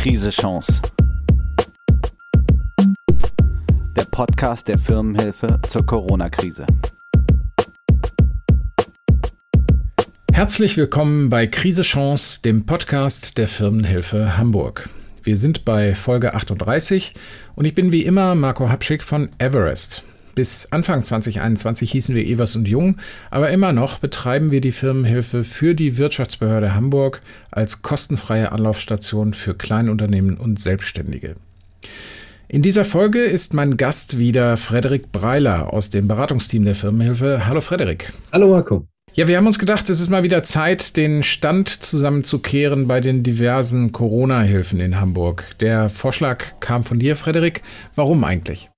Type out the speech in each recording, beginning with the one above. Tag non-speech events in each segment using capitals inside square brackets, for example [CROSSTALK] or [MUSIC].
Krise Chance. Der Podcast der Firmenhilfe zur Corona-Krise. Herzlich willkommen bei Krise Chance, dem Podcast der Firmenhilfe Hamburg. Wir sind bei Folge 38 und ich bin wie immer Marco Hapschick von Everest. Bis Anfang 2021 hießen wir Evers und Jung, aber immer noch betreiben wir die Firmenhilfe für die Wirtschaftsbehörde Hamburg als kostenfreie Anlaufstation für Kleinunternehmen und Selbstständige. In dieser Folge ist mein Gast wieder Frederik Breiler aus dem Beratungsteam der Firmenhilfe. Hallo Frederik. Hallo Marco. Ja, wir haben uns gedacht, es ist mal wieder Zeit, den Stand zusammenzukehren bei den diversen Corona-Hilfen in Hamburg. Der Vorschlag kam von dir, Frederik. Warum eigentlich?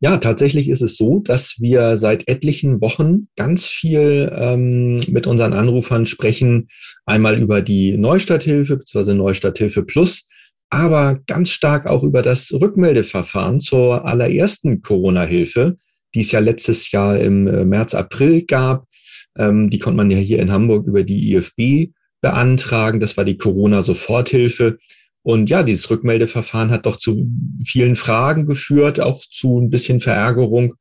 Ja, tatsächlich ist es so, dass wir seit etlichen Wochen ganz viel ähm, mit unseren Anrufern sprechen. Einmal über die Neustarthilfe bzw. Neustarthilfe Plus, aber ganz stark auch über das Rückmeldeverfahren zur allerersten Corona-Hilfe, die es ja letztes Jahr im äh, März, April gab. Ähm, die konnte man ja hier in Hamburg über die IFB beantragen. Das war die Corona-Soforthilfe. Und ja, dieses Rückmeldeverfahren hat doch zu vielen Fragen geführt, auch zu ein bisschen Verärgerung.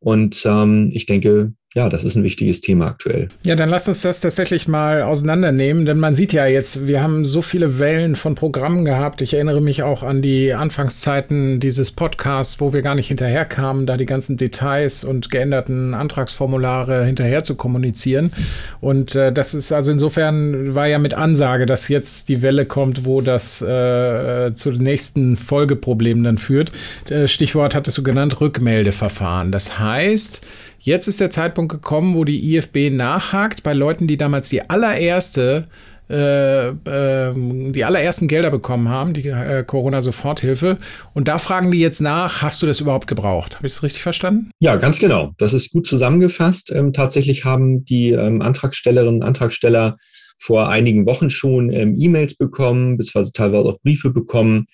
Und ähm, ich denke, ja, das ist ein wichtiges Thema aktuell. Ja, dann lass uns das tatsächlich mal auseinandernehmen, denn man sieht ja jetzt, wir haben so viele Wellen von Programmen gehabt. Ich erinnere mich auch an die Anfangszeiten dieses Podcasts, wo wir gar nicht hinterherkamen, da die ganzen Details und geänderten Antragsformulare hinterher zu kommunizieren. Und äh, das ist also insofern war ja mit Ansage, dass jetzt die Welle kommt, wo das äh, zu den nächsten Folgeproblemen dann führt. Äh, Stichwort hattest du genannt, Rückmeldeverfahren. Das heißt, Jetzt ist der Zeitpunkt gekommen, wo die IFB nachhakt bei Leuten, die damals die allererste äh, äh, die allerersten Gelder bekommen haben, die äh, Corona-Soforthilfe. Und da fragen die jetzt nach, hast du das überhaupt gebraucht? Habe ich das richtig verstanden? Ja, ganz genau. Das ist gut zusammengefasst. Ähm, tatsächlich haben die ähm, Antragstellerinnen und Antragsteller vor einigen Wochen schon ähm, E-Mails bekommen, beziehungsweise teilweise auch Briefe bekommen,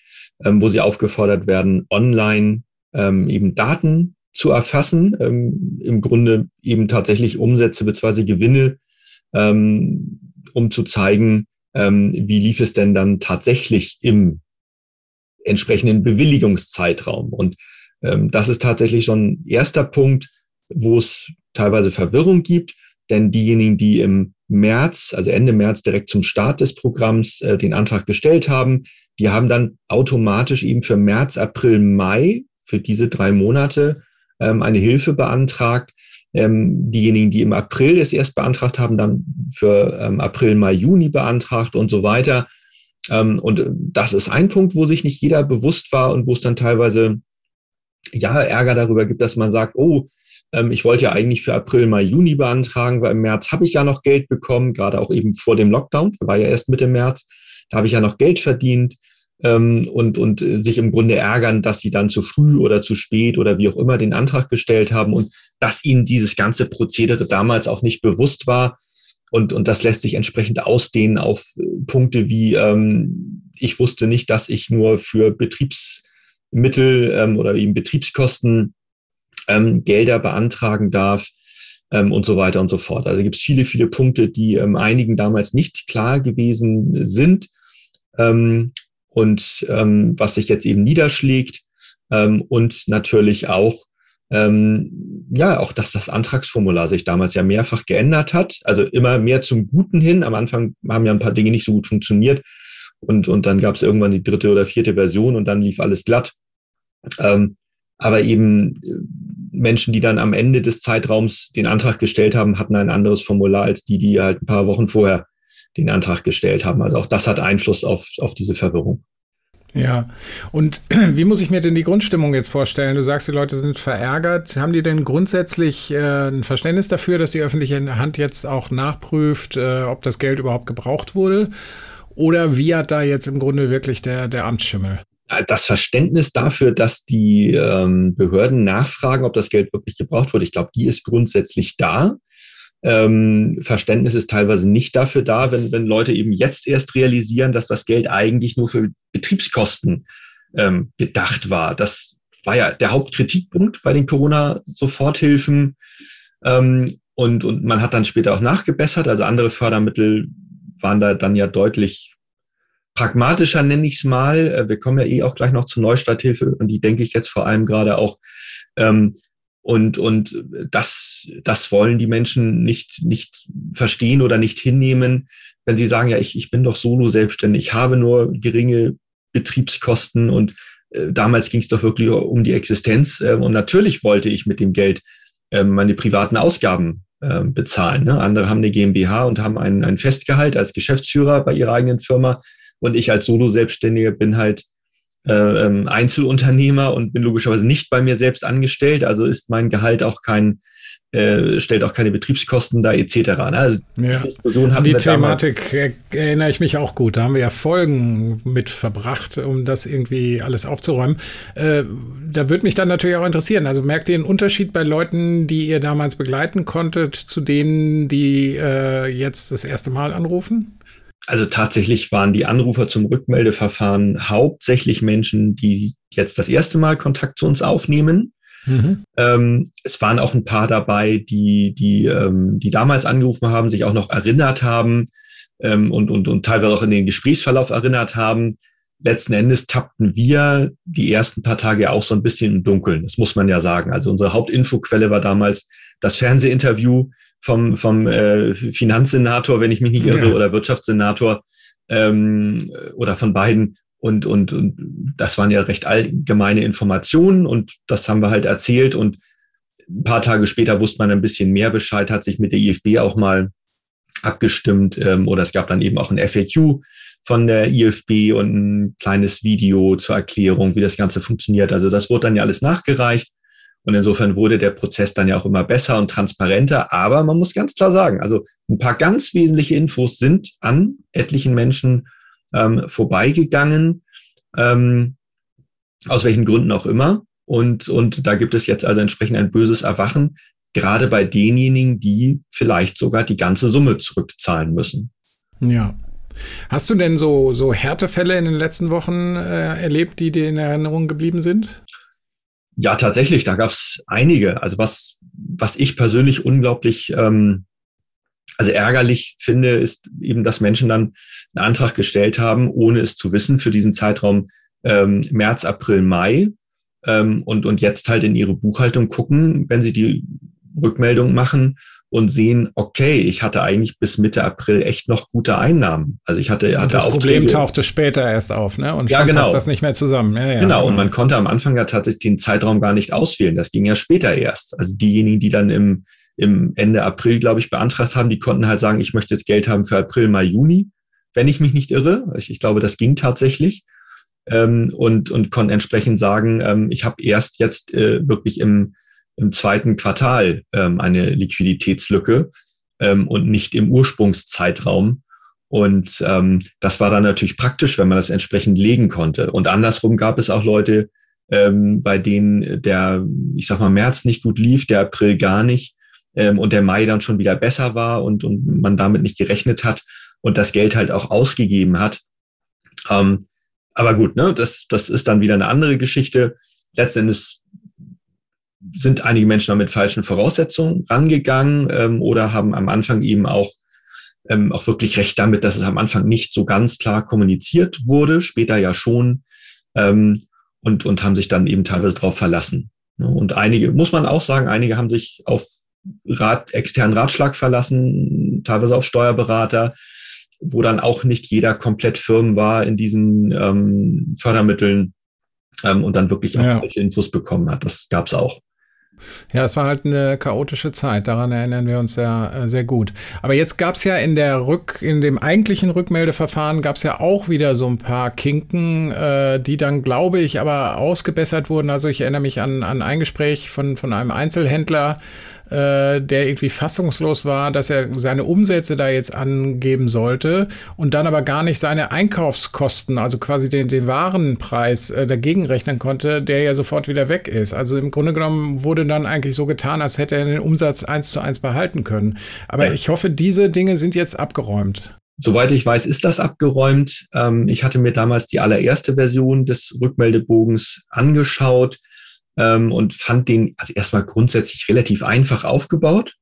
ähm, wo sie aufgefordert werden, online ähm, eben Daten zu erfassen, ähm, im Grunde eben tatsächlich Umsätze bzw. Gewinne, ähm, um zu zeigen, ähm, wie lief es denn dann tatsächlich im entsprechenden Bewilligungszeitraum. Und ähm, das ist tatsächlich schon ein erster Punkt, wo es teilweise Verwirrung gibt, denn diejenigen, die im März, also Ende März direkt zum Start des Programms äh, den Antrag gestellt haben, die haben dann automatisch eben für März, April, Mai, für diese drei Monate eine Hilfe beantragt. Ähm, diejenigen, die im April es erst beantragt haben, dann für ähm, April, Mai, Juni beantragt und so weiter. Ähm, und das ist ein Punkt, wo sich nicht jeder bewusst war und wo es dann teilweise ja Ärger darüber gibt, dass man sagt, oh, ähm, ich wollte ja eigentlich für April, Mai, Juni beantragen, weil im März habe ich ja noch Geld bekommen, gerade auch eben vor dem Lockdown, war ja erst Mitte März, da habe ich ja noch Geld verdient ähm, und, und äh, sich im Grunde ärgern, dass sie dann zu früh oder zu spät oder wie auch immer den Antrag gestellt haben und dass ihnen dieses ganze Prozedere damals auch nicht bewusst war. Und, und das lässt sich entsprechend ausdehnen auf äh, Punkte wie, ähm, ich wusste nicht, dass ich nur für Betriebsmittel ähm, oder eben Betriebskosten ähm, Gelder beantragen darf ähm, und so weiter und so fort. Also gibt es viele, viele Punkte, die ähm, einigen damals nicht klar gewesen sind. Ähm, und ähm, was sich jetzt eben niederschlägt ähm, und natürlich auch ähm, ja auch, dass das Antragsformular sich damals ja mehrfach geändert hat, also immer mehr zum Guten hin. Am Anfang haben ja ein paar Dinge nicht so gut funktioniert und und dann gab es irgendwann die dritte oder vierte Version und dann lief alles glatt. Ähm, aber eben äh, Menschen, die dann am Ende des Zeitraums den Antrag gestellt haben, hatten ein anderes Formular als die, die halt ein paar Wochen vorher den Antrag gestellt haben. Also auch das hat Einfluss auf, auf diese Verwirrung. Ja, und [CLEARS THROAT] wie muss ich mir denn die Grundstimmung jetzt vorstellen? Du sagst, die Leute sind verärgert. Haben die denn grundsätzlich äh, ein Verständnis dafür, dass die öffentliche Hand jetzt auch nachprüft, äh, ob das Geld überhaupt gebraucht wurde? Oder wie hat da jetzt im Grunde wirklich der, der Amtsschimmel? Das Verständnis dafür, dass die ähm, Behörden nachfragen, ob das Geld wirklich gebraucht wurde, ich glaube, die ist grundsätzlich da. Ähm, Verständnis ist teilweise nicht dafür da, wenn, wenn Leute eben jetzt erst realisieren, dass das Geld eigentlich nur für Betriebskosten ähm, gedacht war. Das war ja der Hauptkritikpunkt bei den Corona-Soforthilfen. Ähm, und, und man hat dann später auch nachgebessert. Also andere Fördermittel waren da dann ja deutlich pragmatischer nenne ich es mal. Äh, wir kommen ja eh auch gleich noch zur Neustarthilfe und die denke ich jetzt vor allem gerade auch. Ähm, und, und das, das wollen die Menschen nicht, nicht verstehen oder nicht hinnehmen, wenn sie sagen, ja, ich, ich bin doch solo selbstständig, ich habe nur geringe Betriebskosten und äh, damals ging es doch wirklich um die Existenz. Äh, und natürlich wollte ich mit dem Geld äh, meine privaten Ausgaben äh, bezahlen. Ne? Andere haben eine GmbH und haben ein, ein Festgehalt als Geschäftsführer bei ihrer eigenen Firma. Und ich als Solo-Selbstständiger bin halt äh, ähm, Einzelunternehmer und bin logischerweise nicht bei mir selbst angestellt. Also ist mein Gehalt auch kein, äh, stellt auch keine Betriebskosten da etc. Ne? Also ja. die, An die Thematik erinnere ich mich auch gut. Da haben wir ja Folgen mit verbracht, um das irgendwie alles aufzuräumen. Äh, da würde mich dann natürlich auch interessieren. Also merkt ihr einen Unterschied bei Leuten, die ihr damals begleiten konntet, zu denen, die äh, jetzt das erste Mal anrufen? Also tatsächlich waren die Anrufer zum Rückmeldeverfahren hauptsächlich Menschen, die jetzt das erste Mal Kontakt zu uns aufnehmen. Mhm. Ähm, es waren auch ein paar dabei, die, die, ähm, die damals angerufen haben, sich auch noch erinnert haben ähm, und, und, und teilweise auch in den Gesprächsverlauf erinnert haben. Letzten Endes tappten wir die ersten paar Tage auch so ein bisschen im Dunkeln. Das muss man ja sagen. Also unsere Hauptinfoquelle war damals das Fernsehinterview vom, vom äh, Finanzsenator, wenn ich mich nicht irre, ja. oder Wirtschaftssenator ähm, oder von beiden. Und, und, und das waren ja recht allgemeine Informationen und das haben wir halt erzählt. Und ein paar Tage später wusste man ein bisschen mehr Bescheid, hat sich mit der IFB auch mal abgestimmt ähm, oder es gab dann eben auch ein FAQ von der IFB und ein kleines Video zur Erklärung, wie das Ganze funktioniert. Also das wurde dann ja alles nachgereicht und insofern wurde der Prozess dann ja auch immer besser und transparenter. Aber man muss ganz klar sagen, also ein paar ganz wesentliche Infos sind an etlichen Menschen ähm, vorbeigegangen, ähm, aus welchen Gründen auch immer. Und, und da gibt es jetzt also entsprechend ein böses Erwachen, gerade bei denjenigen, die vielleicht sogar die ganze Summe zurückzahlen müssen. Ja. Hast du denn so, so Härtefälle in den letzten Wochen äh, erlebt, die dir in Erinnerung geblieben sind? Ja, tatsächlich, da gab es einige. Also was, was ich persönlich unglaublich ähm, also ärgerlich finde, ist eben, dass Menschen dann einen Antrag gestellt haben, ohne es zu wissen, für diesen Zeitraum ähm, März, April, Mai ähm, und, und jetzt halt in ihre Buchhaltung gucken, wenn sie die Rückmeldung machen und sehen, okay, ich hatte eigentlich bis Mitte April echt noch gute Einnahmen. Also ich hatte, hatte das Aufträge. Problem tauchte später erst auf, ne? Und ja, genau. passt das nicht mehr zusammen. Ja, ja, genau. Und man konnte am Anfang ja tatsächlich den Zeitraum gar nicht auswählen. Das ging ja später erst. Also diejenigen, die dann im, im Ende April, glaube ich, beantragt haben, die konnten halt sagen, ich möchte jetzt Geld haben für April, Mai, Juni, wenn ich mich nicht irre. Ich, ich glaube, das ging tatsächlich. Ähm, und, und konnten entsprechend sagen, ähm, ich habe erst jetzt äh, wirklich im im zweiten Quartal ähm, eine Liquiditätslücke ähm, und nicht im Ursprungszeitraum. Und ähm, das war dann natürlich praktisch, wenn man das entsprechend legen konnte. Und andersrum gab es auch Leute, ähm, bei denen der, ich sag mal, März nicht gut lief, der April gar nicht ähm, und der Mai dann schon wieder besser war und, und man damit nicht gerechnet hat und das Geld halt auch ausgegeben hat. Ähm, aber gut, ne, das, das ist dann wieder eine andere Geschichte. Letztendlich sind einige Menschen mit falschen Voraussetzungen rangegangen ähm, oder haben am Anfang eben auch, ähm, auch wirklich recht damit, dass es am Anfang nicht so ganz klar kommuniziert wurde, später ja schon ähm, und, und haben sich dann eben teilweise darauf verlassen. Ne? Und einige, muss man auch sagen, einige haben sich auf Rat, externen Ratschlag verlassen, teilweise auf Steuerberater, wo dann auch nicht jeder komplett firm war in diesen ähm, Fördermitteln ähm, und dann wirklich auch ja. Infos bekommen hat. Das gab es auch. Ja, es war halt eine chaotische Zeit, daran erinnern wir uns sehr, äh, sehr gut. Aber jetzt gab es ja in der Rück, in dem eigentlichen Rückmeldeverfahren gab es ja auch wieder so ein paar Kinken, äh, die dann, glaube ich, aber ausgebessert wurden. Also ich erinnere mich an, an ein Gespräch von, von einem Einzelhändler, äh, der irgendwie fassungslos war, dass er seine Umsätze da jetzt angeben sollte und dann aber gar nicht seine Einkaufskosten, also quasi den, den Warenpreis äh, dagegen rechnen konnte, der ja sofort wieder weg ist. Also im Grunde genommen wurde dann eigentlich so getan, als hätte er den Umsatz eins zu eins behalten können. Aber ja. ich hoffe, diese Dinge sind jetzt abgeräumt. Soweit ich weiß, ist das abgeräumt. Ähm, ich hatte mir damals die allererste Version des Rückmeldebogens angeschaut ähm, und fand den also erstmal grundsätzlich relativ einfach aufgebaut.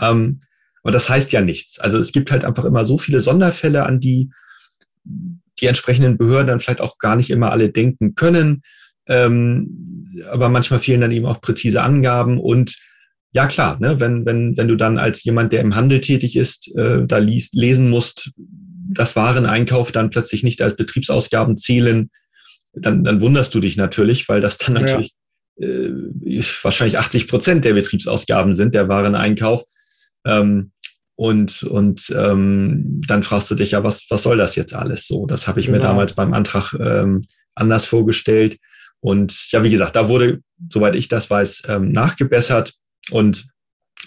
Ähm, aber das heißt ja nichts. Also es gibt halt einfach immer so viele Sonderfälle, an die die entsprechenden Behörden dann vielleicht auch gar nicht immer alle denken können. Ähm, aber manchmal fehlen dann eben auch präzise Angaben und ja klar, ne, wenn, wenn, wenn du dann als jemand, der im Handel tätig ist, äh, da liest, lesen musst, dass Wareneinkauf dann plötzlich nicht als Betriebsausgaben zählen, dann, dann wunderst du dich natürlich, weil das dann natürlich. Äh, wahrscheinlich 80 Prozent der Betriebsausgaben sind, der Wareneinkauf. Ähm, und und ähm, dann fragst du dich ja, was, was soll das jetzt alles so? Das habe ich genau. mir damals beim Antrag ähm, anders vorgestellt. Und ja, wie gesagt, da wurde, soweit ich das weiß, ähm, nachgebessert. Und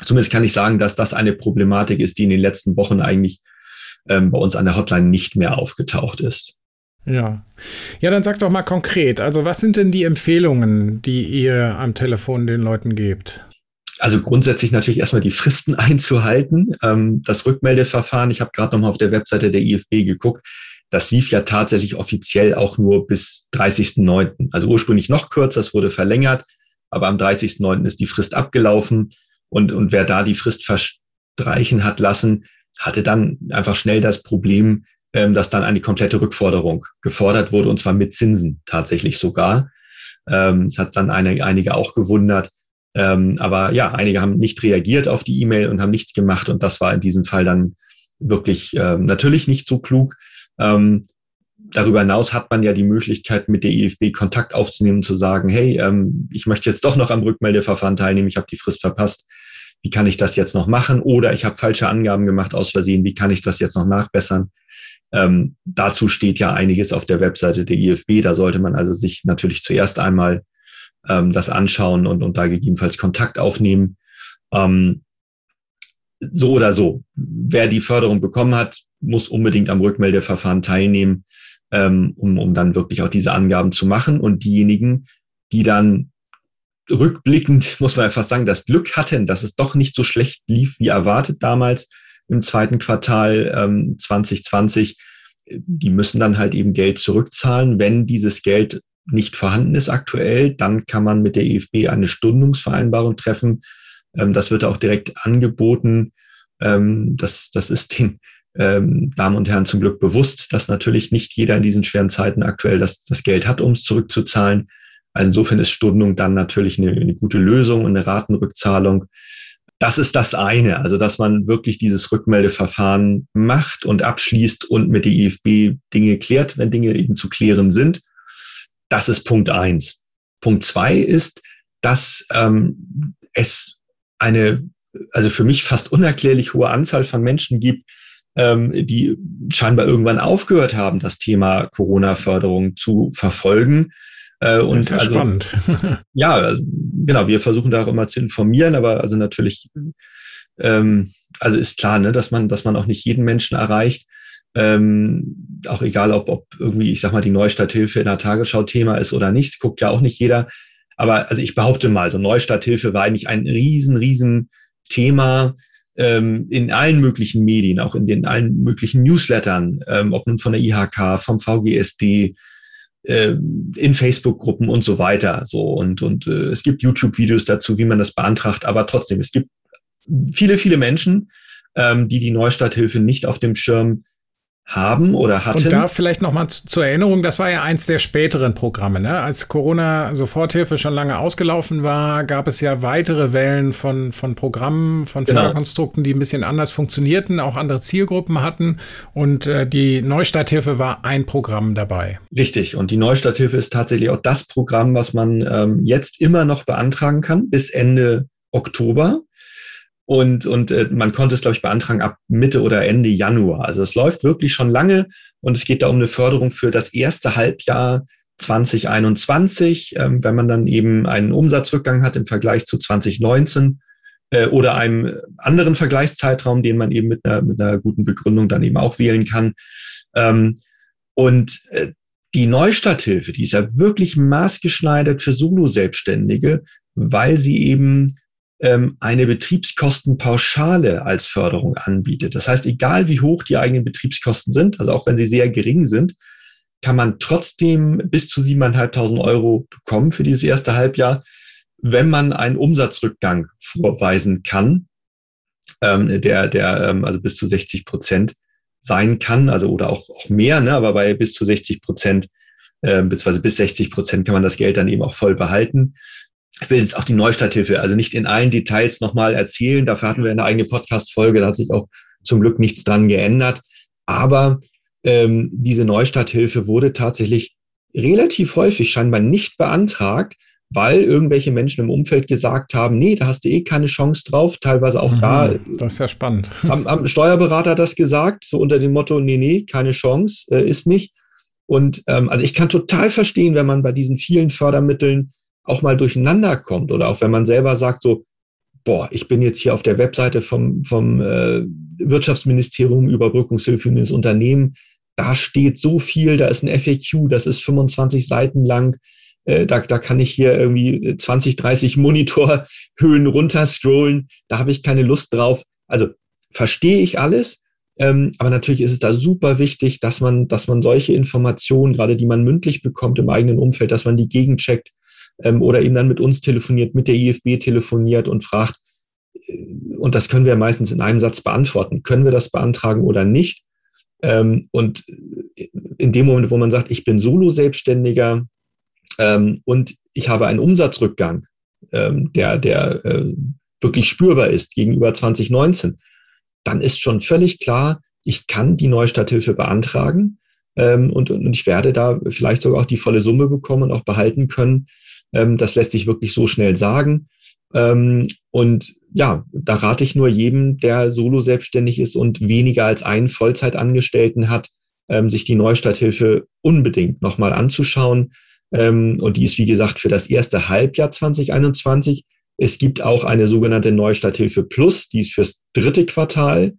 zumindest kann ich sagen, dass das eine Problematik ist, die in den letzten Wochen eigentlich ähm, bei uns an der Hotline nicht mehr aufgetaucht ist. Ja. Ja, dann sag doch mal konkret, also was sind denn die Empfehlungen, die ihr am Telefon den Leuten gebt? Also grundsätzlich natürlich erstmal die Fristen [LAUGHS] einzuhalten. Ähm, das Rückmeldeverfahren, ich habe gerade nochmal auf der Webseite der IFB geguckt, das lief ja tatsächlich offiziell auch nur bis 30.09. Also ursprünglich noch kürzer, es wurde verlängert, aber am 30.09. ist die Frist abgelaufen und, und wer da die Frist verstreichen hat lassen, hatte dann einfach schnell das Problem, ähm, dass dann eine komplette Rückforderung gefordert wurde, und zwar mit Zinsen tatsächlich sogar. Ähm, es hat dann eine, einige auch gewundert. Ähm, aber ja, einige haben nicht reagiert auf die E-Mail und haben nichts gemacht. Und das war in diesem Fall dann wirklich ähm, natürlich nicht so klug. Ähm, darüber hinaus hat man ja die Möglichkeit, mit der IFB Kontakt aufzunehmen und zu sagen, hey, ähm, ich möchte jetzt doch noch am Rückmeldeverfahren teilnehmen, ich habe die Frist verpasst wie kann ich das jetzt noch machen? Oder ich habe falsche Angaben gemacht aus Versehen, wie kann ich das jetzt noch nachbessern? Ähm, dazu steht ja einiges auf der Webseite der IFB. Da sollte man also sich natürlich zuerst einmal ähm, das anschauen und, und da gegebenenfalls Kontakt aufnehmen. Ähm, so oder so. Wer die Förderung bekommen hat, muss unbedingt am Rückmeldeverfahren teilnehmen, ähm, um, um dann wirklich auch diese Angaben zu machen. Und diejenigen, die dann rückblickend muss man einfach sagen, das Glück hatten, dass es doch nicht so schlecht lief wie erwartet damals im zweiten Quartal ähm, 2020. Die müssen dann halt eben Geld zurückzahlen. Wenn dieses Geld nicht vorhanden ist aktuell, dann kann man mit der EFB eine Stundungsvereinbarung treffen. Ähm, das wird auch direkt angeboten. Ähm, das, das ist den ähm, Damen und Herren zum Glück bewusst, dass natürlich nicht jeder in diesen schweren Zeiten aktuell das, das Geld hat, um es zurückzuzahlen. Also insofern ist Stundung dann natürlich eine, eine gute Lösung und eine Ratenrückzahlung. Das ist das eine, also dass man wirklich dieses Rückmeldeverfahren macht und abschließt und mit der IFB Dinge klärt, wenn Dinge eben zu klären sind. Das ist Punkt eins. Punkt zwei ist, dass ähm, es eine, also für mich fast unerklärlich hohe Anzahl von Menschen gibt, ähm, die scheinbar irgendwann aufgehört haben, das Thema Corona-Förderung zu verfolgen äh, und das ist ja also, spannend. [LAUGHS] ja, also, genau, wir versuchen da auch immer zu informieren, aber also natürlich, ähm, also ist klar, ne, dass man, dass man auch nicht jeden Menschen erreicht. Ähm, auch egal, ob, ob irgendwie, ich sag mal, die Neustadthilfe in der Tagesschau Thema ist oder nicht, guckt ja auch nicht jeder. Aber also ich behaupte mal, so Neustadthilfe war eigentlich ein riesen, riesen Thema ähm, in allen möglichen Medien, auch in den allen möglichen Newslettern, ähm, ob nun von der IHK, vom VGSD, äh, in Facebook-Gruppen und so weiter. So und und äh, es gibt YouTube-Videos dazu, wie man das beantragt. Aber trotzdem, es gibt viele, viele Menschen, ähm, die die Neustarthilfe nicht auf dem Schirm haben oder hatten. Und da vielleicht nochmal zur Erinnerung, das war ja eins der späteren Programme. Ne? Als Corona-Soforthilfe schon lange ausgelaufen war, gab es ja weitere Wellen von, von Programmen, von genau. Förderkonstrukten, die ein bisschen anders funktionierten, auch andere Zielgruppen hatten. Und äh, die Neustarthilfe war ein Programm dabei. Richtig. Und die Neustarthilfe ist tatsächlich auch das Programm, was man ähm, jetzt immer noch beantragen kann bis Ende Oktober. Und, und äh, man konnte es, glaube ich, beantragen ab Mitte oder Ende Januar. Also es läuft wirklich schon lange und es geht da um eine Förderung für das erste Halbjahr 2021, ähm, wenn man dann eben einen Umsatzrückgang hat im Vergleich zu 2019 äh, oder einem anderen Vergleichszeitraum, den man eben mit einer, mit einer guten Begründung dann eben auch wählen kann. Ähm, und äh, die Neustarthilfe, die ist ja wirklich maßgeschneidert für Solo-Selbstständige, weil sie eben eine Betriebskostenpauschale als Förderung anbietet. Das heißt, egal wie hoch die eigenen Betriebskosten sind, also auch wenn sie sehr gering sind, kann man trotzdem bis zu 7.500 Euro bekommen für dieses erste Halbjahr, wenn man einen Umsatzrückgang vorweisen kann, ähm, der, der ähm, also bis zu 60 Prozent sein kann, also oder auch, auch mehr, ne, aber bei bis zu 60 Prozent, äh, beziehungsweise bis 60 Prozent kann man das Geld dann eben auch voll behalten. Ich will jetzt auch die Neustarthilfe, also nicht in allen Details nochmal erzählen. Dafür hatten wir eine eigene Podcast-Folge, da hat sich auch zum Glück nichts dran geändert. Aber ähm, diese Neustarthilfe wurde tatsächlich relativ häufig scheinbar nicht beantragt, weil irgendwelche Menschen im Umfeld gesagt haben, nee, da hast du eh keine Chance drauf. Teilweise auch mhm, da. Das ist ja spannend. [LAUGHS] Am, am Steuerberater das gesagt, so unter dem Motto, nee, nee, keine Chance, äh, ist nicht. Und ähm, also ich kann total verstehen, wenn man bei diesen vielen Fördermitteln auch mal durcheinander kommt oder auch wenn man selber sagt, so, boah, ich bin jetzt hier auf der Webseite vom, vom äh, Wirtschaftsministerium Überbrückungshilfe für das Unternehmen, da steht so viel, da ist ein FAQ, das ist 25 Seiten lang, äh, da, da kann ich hier irgendwie 20, 30 [LAUGHS] Monitorhöhen runterscrollen, da habe ich keine Lust drauf. Also verstehe ich alles, ähm, aber natürlich ist es da super wichtig, dass man, dass man solche Informationen, gerade die man mündlich bekommt im eigenen Umfeld, dass man die gegencheckt ähm, oder eben dann mit uns telefoniert, mit der IFB telefoniert und fragt, äh, und das können wir meistens in einem Satz beantworten, können wir das beantragen oder nicht? Ähm, und in dem Moment, wo man sagt, ich bin Solo-Selbstständiger ähm, und ich habe einen Umsatzrückgang, ähm, der, der äh, wirklich spürbar ist gegenüber 2019, dann ist schon völlig klar, ich kann die Neustarthilfe beantragen ähm, und, und ich werde da vielleicht sogar auch die volle Summe bekommen und auch behalten können. Ähm, das lässt sich wirklich so schnell sagen. Ähm, und ja, da rate ich nur jedem, der solo selbstständig ist und weniger als einen Vollzeitangestellten hat, ähm, sich die Neustarthilfe unbedingt nochmal anzuschauen. Ähm, und die ist, wie gesagt, für das erste Halbjahr 2021. Es gibt auch eine sogenannte Neustarthilfe Plus, die ist fürs dritte Quartal,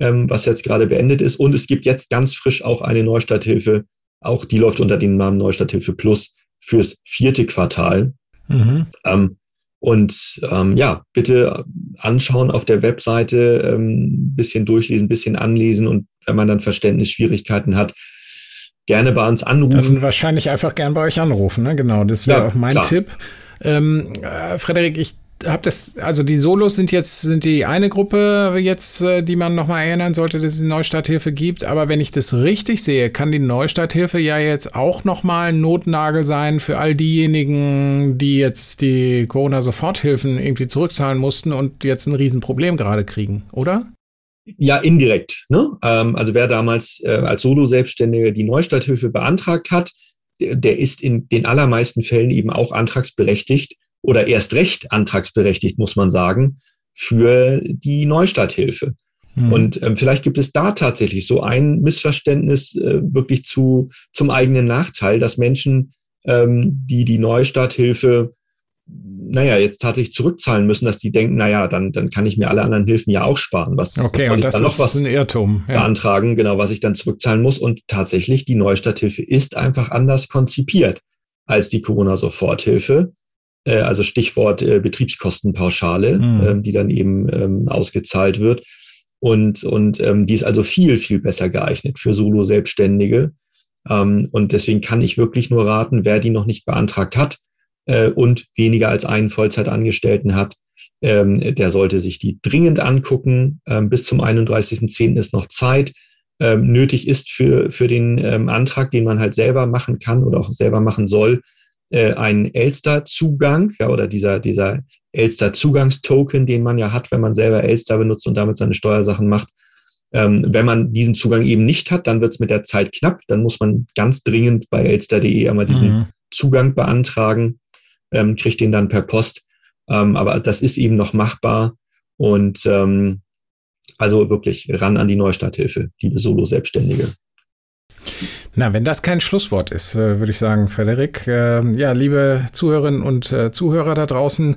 ähm, was jetzt gerade beendet ist. Und es gibt jetzt ganz frisch auch eine Neustarthilfe, auch die läuft unter dem Namen Neustarthilfe Plus fürs vierte Quartal. Mhm. Ähm, und ähm, ja, bitte anschauen auf der Webseite, ähm, bisschen durchlesen, bisschen anlesen und wenn man dann Verständnisschwierigkeiten hat, gerne bei uns anrufen. Dann wahrscheinlich einfach gern bei euch anrufen, ne? Genau, das wäre ja, auch mein klar. Tipp. Ähm, äh, Frederik, ich habe das, also die Solos sind jetzt, sind die eine Gruppe jetzt, äh, die man nochmal erinnern sollte, dass es die Neustarthilfe gibt. Aber wenn ich das richtig sehe, kann die Neustarthilfe ja jetzt auch nochmal ein Notnagel sein für all diejenigen, die jetzt die Corona-Soforthilfen irgendwie zurückzahlen mussten und jetzt ein Riesenproblem gerade kriegen, oder? Ja, indirekt. Ne? Ähm, also wer damals äh, als Solo-Selbstständige die Neustarthilfe beantragt hat, der ist in den allermeisten Fällen eben auch antragsberechtigt oder erst recht antragsberechtigt, muss man sagen, für die Neustarthilfe. Hm. Und ähm, vielleicht gibt es da tatsächlich so ein Missverständnis äh, wirklich zu, zum eigenen Nachteil, dass Menschen, ähm, die die Neustarthilfe, naja, jetzt tatsächlich zurückzahlen müssen, dass die denken, naja, dann, dann kann ich mir alle anderen Hilfen ja auch sparen. Was, okay, was und das noch was ein Irrtum. Ja. Beantragen, genau, was ich dann zurückzahlen muss. Und tatsächlich, die Neustarthilfe ist einfach anders konzipiert als die Corona-Soforthilfe. Äh, also Stichwort äh, Betriebskostenpauschale, mhm. ähm, die dann eben ähm, ausgezahlt wird. Und, und ähm, die ist also viel, viel besser geeignet für Solo-Selbstständige. Ähm, und deswegen kann ich wirklich nur raten, wer die noch nicht beantragt hat äh, und weniger als einen Vollzeitangestellten hat, ähm, der sollte sich die dringend angucken. Ähm, bis zum 31.10. ist noch Zeit. Nötig ist für, für den Antrag, den man halt selber machen kann oder auch selber machen soll, äh, einen Elster-Zugang, ja, oder dieser, dieser Elster-Zugangstoken, den man ja hat, wenn man selber Elster benutzt und damit seine Steuersachen macht. Ähm, wenn man diesen Zugang eben nicht hat, dann wird es mit der Zeit knapp. Dann muss man ganz dringend bei elster.de einmal diesen mhm. Zugang beantragen, ähm, kriegt den dann per Post. Ähm, aber das ist eben noch machbar. Und ähm, also wirklich ran an die Neustarthilfe, liebe Solo-Selbstständige. Na, wenn das kein Schlusswort ist, äh, würde ich sagen, Frederik. Äh, ja, liebe Zuhörerinnen und äh, Zuhörer da draußen,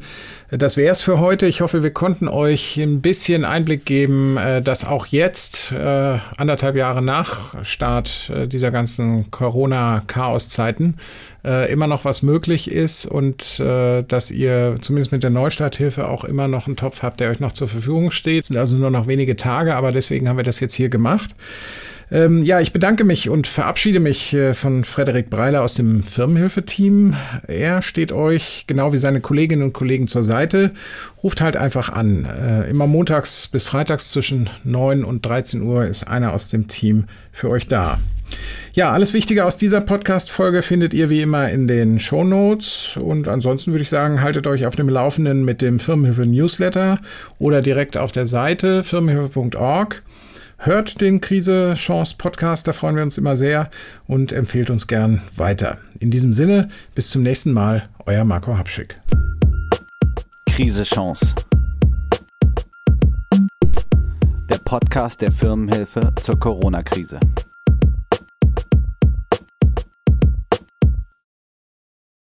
das wäre es für heute. Ich hoffe, wir konnten euch ein bisschen Einblick geben, dass auch jetzt, anderthalb Jahre nach Start dieser ganzen Corona-Chaos-Zeiten, immer noch was möglich ist und dass ihr zumindest mit der Neustarthilfe auch immer noch einen Topf habt, der euch noch zur Verfügung steht. Es sind also nur noch wenige Tage, aber deswegen haben wir das jetzt hier gemacht. Ähm, ja, ich bedanke mich und verabschiede mich äh, von Frederik Breiler aus dem Firmenhilfe-Team. Er steht euch, genau wie seine Kolleginnen und Kollegen zur Seite. Ruft halt einfach an. Äh, immer montags bis freitags zwischen 9 und 13 Uhr ist einer aus dem Team für euch da. Ja, alles Wichtige aus dieser Podcast-Folge findet ihr wie immer in den Show Notes. Und ansonsten würde ich sagen, haltet euch auf dem Laufenden mit dem Firmenhilfe Newsletter oder direkt auf der Seite firmenhilfe.org. Hört den Krise Chance Podcast, da freuen wir uns immer sehr und empfehlt uns gern weiter. In diesem Sinne, bis zum nächsten Mal, euer Marco Habschick. Krise Chance. Der Podcast der Firmenhilfe zur Corona-Krise.